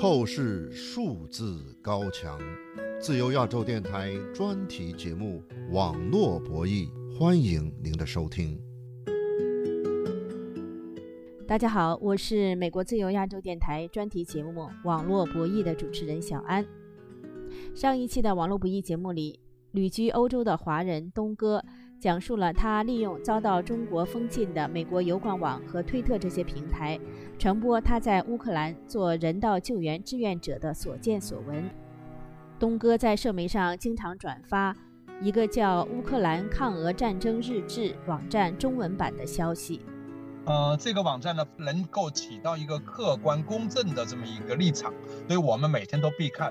透视数字高墙，自由亚洲电台专题节目《网络博弈》，欢迎您的收听。大家好，我是美国自由亚洲电台专题节目《网络博弈》的主持人小安。上一期的网络博弈节目里，旅居欧洲的华人东哥讲述了他利用遭到中国封禁的美国油管网和推特这些平台，传播他在乌克兰做人道救援志愿者的所见所闻。东哥在社媒上经常转发一个叫“乌克兰抗俄战争日志”网站中文版的消息。呃，这个网站呢，能够起到一个客观公正的这么一个立场，所以我们每天都必看。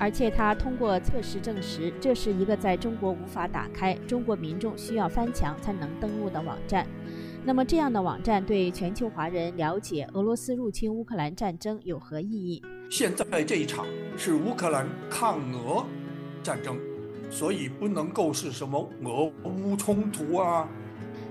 而且他通过测试证实，这是一个在中国无法打开、中国民众需要翻墙才能登录的网站。那么，这样的网站对全球华人了解俄罗斯入侵乌克兰战争有何意义？现在这一场是乌克兰抗俄战争，所以不能够是什么俄乌冲突啊。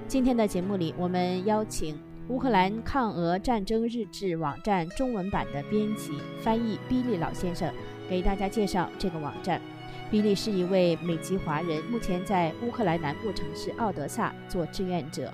今天的节目里，我们邀请乌克兰抗俄战争日志网站中文版的编辑、翻译比利老先生。给大家介绍这个网站。比利是一位美籍华人，目前在乌克兰南部城市奥德萨做志愿者。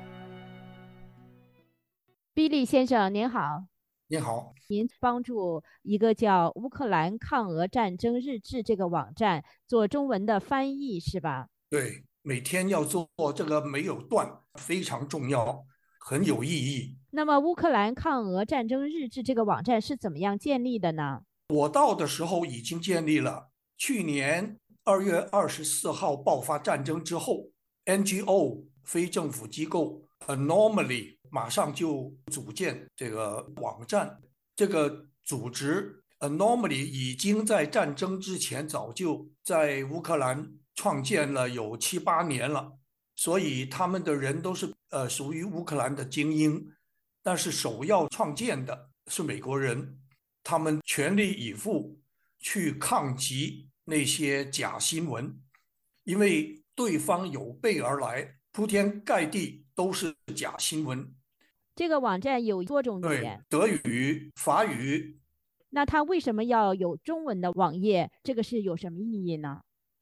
比利先生您好，您好，您帮助一个叫“乌克兰抗俄战争日志”这个网站做中文的翻译是吧？对，每天要做这个没有断，非常重要，很有意义。那么“乌克兰抗俄战争日志”这个网站是怎么样建立的呢？我到的时候已经建立了。去年二月二十四号爆发战争之后，NGO 非政府机构 Anomaly 马上就组建这个网站。这个组织 Anomaly 已经在战争之前早就在乌克兰创建了有七八年了，所以他们的人都是呃属于乌克兰的精英，但是首要创建的是美国人。他们全力以赴去抗击那些假新闻，因为对方有备而来，铺天盖地都是假新闻。这个网站有多种语言，德语、法语。那它为什么要有中文的网页？这个是有什么意义呢？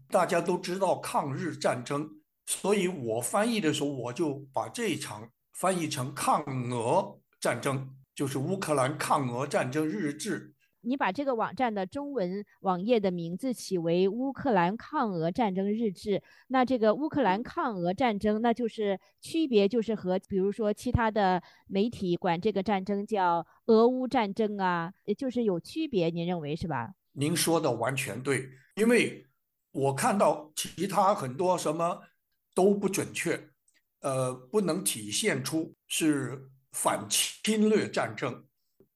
大家都知道抗日战争，所以我翻译的时候，我就把这一场翻译成抗俄战争。就是乌克兰抗俄战争日志。你把这个网站的中文网页的名字起为“乌克兰抗俄战争日志”，那这个乌克兰抗俄战争，那就是区别就是和比如说其他的媒体管这个战争叫俄乌战争啊，也就是有区别，您认为是吧？您说的完全对，因为我看到其他很多什么都不准确，呃，不能体现出是。反侵略战争，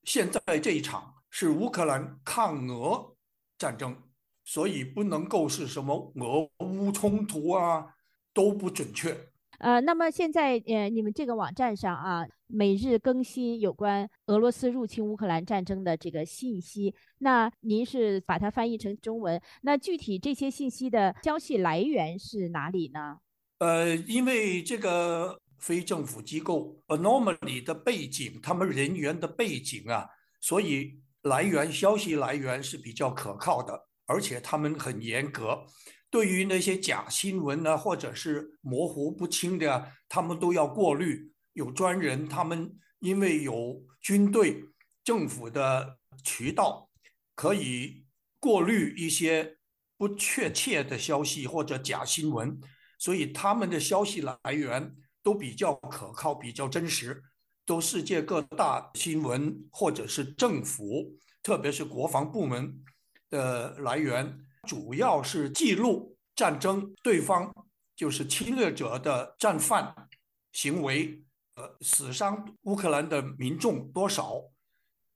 现在这一场是乌克兰抗俄战争，所以不能够是什么俄乌冲突啊，都不准确。呃，那么现在呃，你们这个网站上啊，每日更新有关俄罗斯入侵乌克兰战争的这个信息，那您是把它翻译成中文？那具体这些信息的消息来源是哪里呢？呃，因为这个。非政府机构 Anomaly 的背景，他们人员的背景啊，所以来源消息来源是比较可靠的，而且他们很严格，对于那些假新闻呢，或者是模糊不清的，他们都要过滤。有专人，他们因为有军队、政府的渠道，可以过滤一些不确切的消息或者假新闻，所以他们的消息来源。都比较可靠，比较真实，都世界各大新闻或者是政府，特别是国防部门的来源，主要是记录战争对方就是侵略者的战犯行为，呃，死伤乌克兰的民众多少，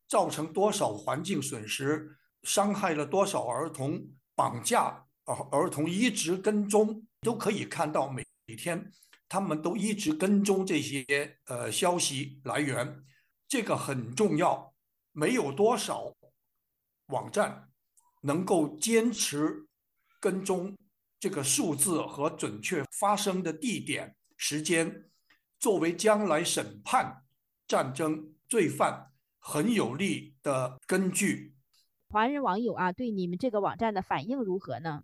造成多少环境损失，伤害了多少儿童，绑架儿儿童一直跟踪，都可以看到每天。他们都一直跟踪这些呃消息来源，这个很重要。没有多少网站能够坚持跟踪这个数字和准确发生的地点、时间，作为将来审判战争罪犯很有力的根据。华人网友啊，对你们这个网站的反应如何呢？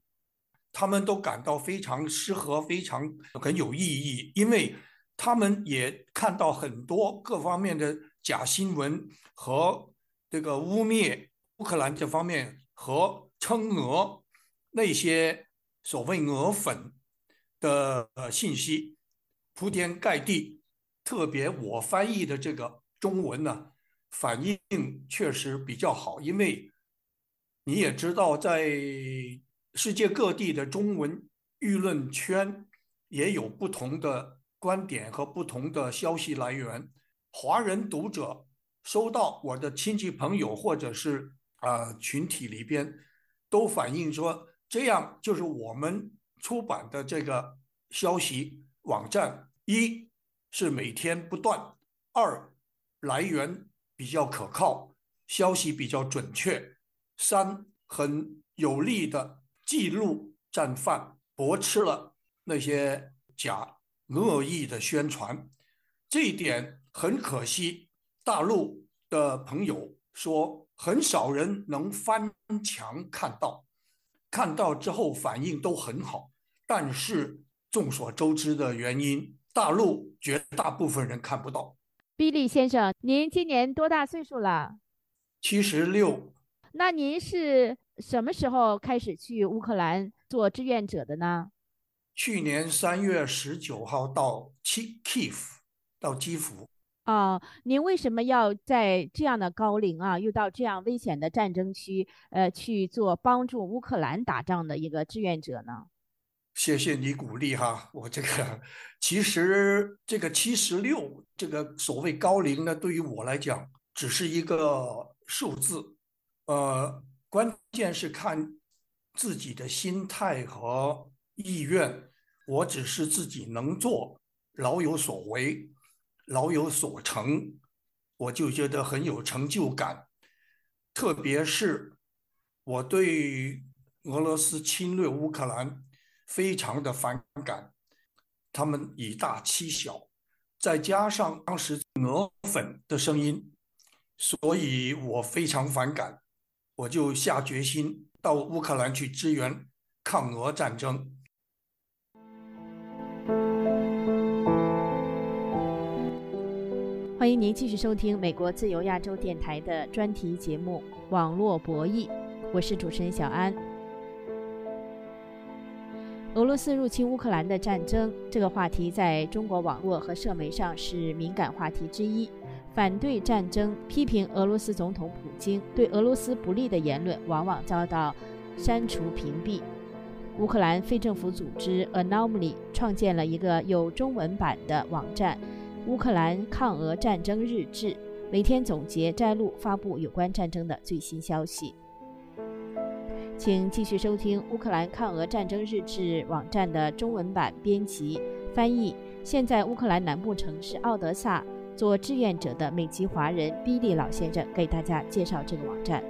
他们都感到非常适合，非常很有意义，因为他们也看到很多各方面的假新闻和这个污蔑乌克兰这方面和称俄那些所谓俄粉的呃信息铺天盖地，特别我翻译的这个中文呢。反应确实比较好，因为你也知道，在世界各地的中文舆论圈也有不同的观点和不同的消息来源。华人读者收到我的亲戚朋友或者是啊群体里边都反映说，这样就是我们出版的这个消息网站，一是每天不断，二来源。比较可靠，消息比较准确。三，很有力的记录战犯，驳斥了那些假恶意的宣传。这一点很可惜，大陆的朋友说很少人能翻墙看到，看到之后反应都很好。但是众所周知的原因，大陆绝大部分人看不到。比利先生，您今年多大岁数了？七十六。那您是什么时候开始去乌克兰做志愿者的呢？去年三月十九号到基基辅，到基辅。哦，您为什么要在这样的高龄啊，又到这样危险的战争区，呃，去做帮助乌克兰打仗的一个志愿者呢？谢谢你鼓励哈，我这个其实这个七十六这个所谓高龄呢，对于我来讲只是一个数字，呃，关键是看自己的心态和意愿。我只是自己能做，老有所为，老有所成，我就觉得很有成就感。特别是我对俄罗斯侵略乌克兰。非常的反感，他们以大欺小，再加上当时俄粉的声音，所以我非常反感，我就下决心到乌克兰去支援抗俄战争。欢迎您继续收听美国自由亚洲电台的专题节目《网络博弈》，我是主持人小安。俄罗斯入侵乌克兰的战争这个话题，在中国网络和社媒上是敏感话题之一。反对战争、批评俄罗斯总统普京、对俄罗斯不利的言论，往往遭到删除屏蔽。乌克兰非政府组织 Anomaly 创建了一个有中文版的网站——乌克兰抗俄战争日志，每天总结、摘录、发布有关战争的最新消息。请继续收听乌克兰抗俄战争日志网站的中文版编辑翻译。现在乌克兰南部城市奥德萨做志愿者的美籍华人比利老先生给大家介绍这个网站。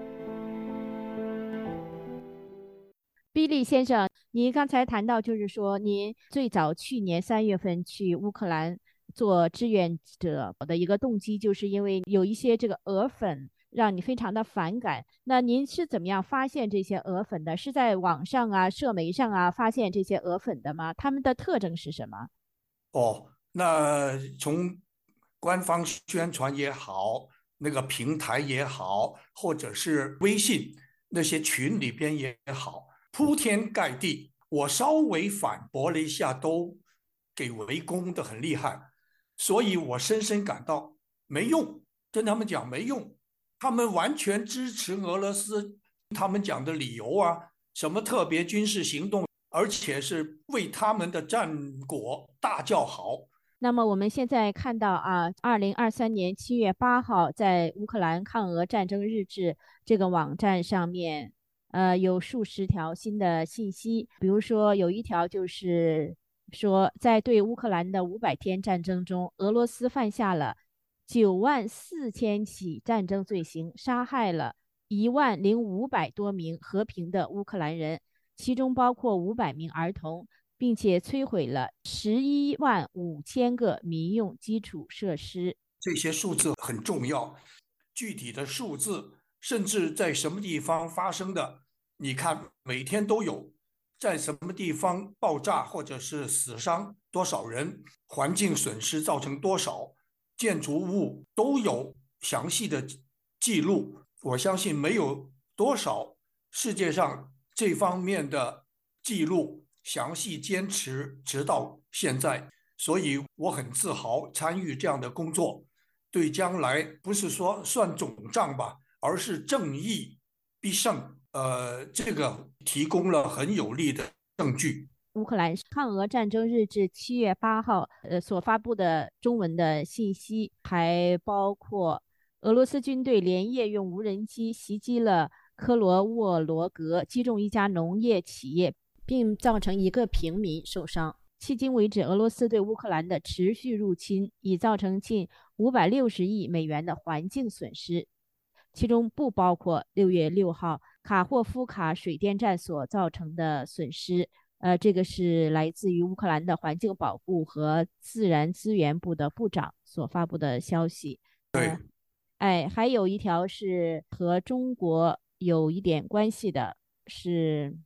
比利先生，您刚才谈到，就是说您最早去年三月份去乌克兰做志愿者的一个动机，就是因为有一些这个俄粉。让你非常的反感。那您是怎么样发现这些俄粉的？是在网上啊、社媒上啊发现这些俄粉的吗？他们的特征是什么？哦，那从官方宣传也好，那个平台也好，或者是微信那些群里边也好，铺天盖地。我稍微反驳了一下，都给围攻的很厉害，所以我深深感到没用，跟他们讲没用。他们完全支持俄罗斯，他们讲的理由啊，什么特别军事行动，而且是为他们的战果大叫好。那么我们现在看到啊，二零二三年七月八号，在乌克兰抗俄战争日志这个网站上面，呃，有数十条新的信息。比如说，有一条就是说，在对乌克兰的五百天战争中，俄罗斯犯下了。九万四千起战争罪行，杀害了一万零五百多名和平的乌克兰人，其中包括五百名儿童，并且摧毁了十一万五千个民用基础设施。这些数字很重要，具体的数字甚至在什么地方发生的，你看每天都有，在什么地方爆炸或者是死伤多少人，环境损失造成多少，建筑物都有详细的记录。我相信没有多少世界上这方面的记录详细坚持直到现在，所以我很自豪参与这样的工作。对将来不是说算总账吧，而是正义必胜。呃，这个提供了很有力的证据。乌克兰抗俄战争日志七月八号呃所发布的中文的信息，还包括俄罗斯军队连夜用无人机袭击了科罗沃罗格，击中一家农业企业，并造成一个平民受伤。迄今为止，俄罗斯对乌克兰的持续入侵已造成近五百六十亿美元的环境损失，其中不包括六月六号卡霍夫卡水电站所造成的损失。呃，这个是来自于乌克兰的环境保护和自然资源部的部长所发布的消息。对，哎，还有一条是和中国有一点关系的，是。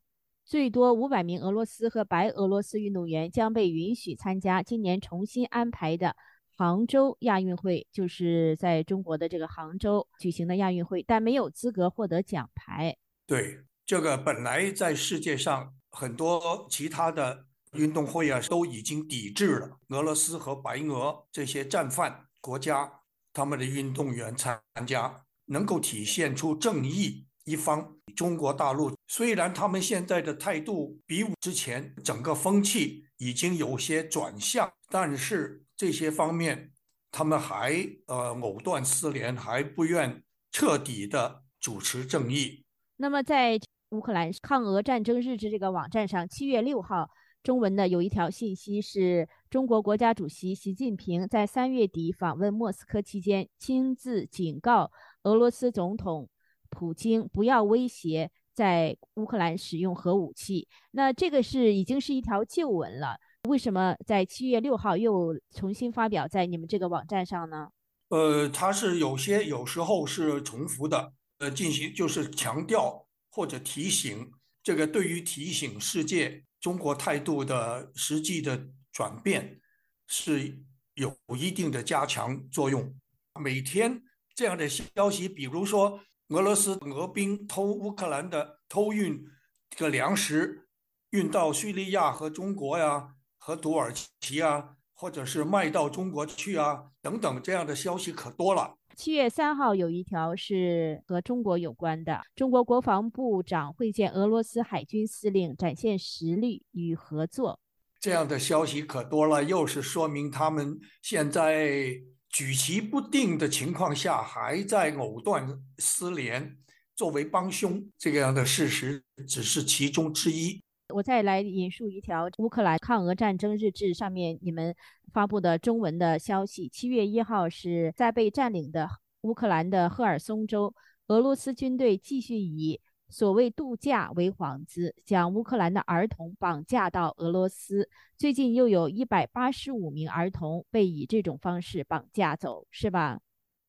最多五百名俄罗斯和白俄罗斯运动员将被允许参加今年重新安排的杭州亚运会，就是在中国的这个杭州举行的亚运会，但没有资格获得奖牌。对，这个本来在世界上很多其他的运动会啊都已经抵制了俄罗斯和白俄这些战犯国家他们的运动员参加，能够体现出正义。一方，中国大陆虽然他们现在的态度比武之前整个风气已经有些转向，但是这些方面他们还呃藕断丝连，还不愿彻底的主持正义。那么，在乌克兰抗俄战争日志这个网站上，七月六号中文的有一条信息是中国国家主席习近平在三月底访问莫斯科期间，亲自警告俄罗斯总统。普京不要威胁在乌克兰使用核武器。那这个是已经是一条旧闻了，为什么在七月六号又重新发表在你们这个网站上呢？呃，它是有些有时候是重复的，呃，进行就是强调或者提醒，这个对于提醒世界中国态度的实际的转变是有一定的加强作用。每天这样的消息，比如说。俄罗斯俄兵偷乌克兰的偷运这个粮食，运到叙利亚和中国呀，和土耳其啊，或者是卖到中国去啊，等等这样的消息可多了。七月三号有一条是和中国有关的，中国国防部长会见俄罗斯海军司令，展现实力与合作。这样的消息可多了，又是说明他们现在。举棋不定的情况下，还在藕断丝连，作为帮凶，这样的事实只是其中之一。我再来引述一条乌克兰抗俄战争日志上面你们发布的中文的消息：七月一号是在被占领的乌克兰的赫尔松州，俄罗斯军队继续以。所谓度假为幌子，将乌克兰的儿童绑架到俄罗斯。最近又有一百八十五名儿童被以这种方式绑架走，是吧？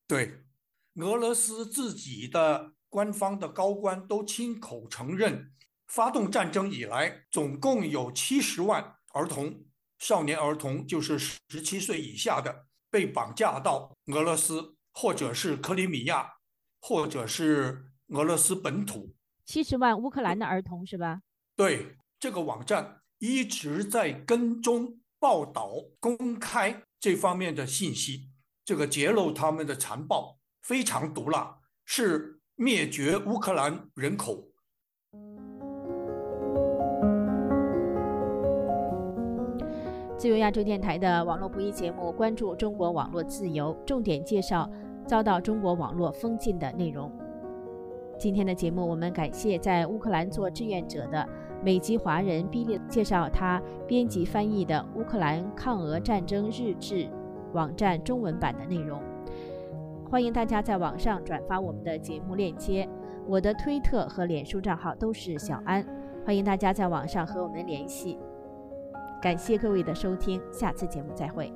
对，俄罗斯自己的官方的高官都亲口承认，发动战争以来，总共有七十万儿童、少年儿童，就是十七岁以下的，被绑架到俄罗斯，或者是克里米亚，或者是俄罗斯本土。七十万乌克兰的儿童是吧？对，这个网站一直在跟踪报道、公开这方面的信息，这个揭露他们的残暴非常毒辣，是灭绝乌克兰人口。自由亚洲电台的网络不易节目，关注中国网络自由，重点介绍遭到中国网络封禁的内容。今天的节目，我们感谢在乌克兰做志愿者的美籍华人比利介绍他编辑翻译的乌克兰抗俄战争日志网站中文版的内容。欢迎大家在网上转发我们的节目链接，我的推特和脸书账号都是小安。欢迎大家在网上和我们联系。感谢各位的收听，下次节目再会。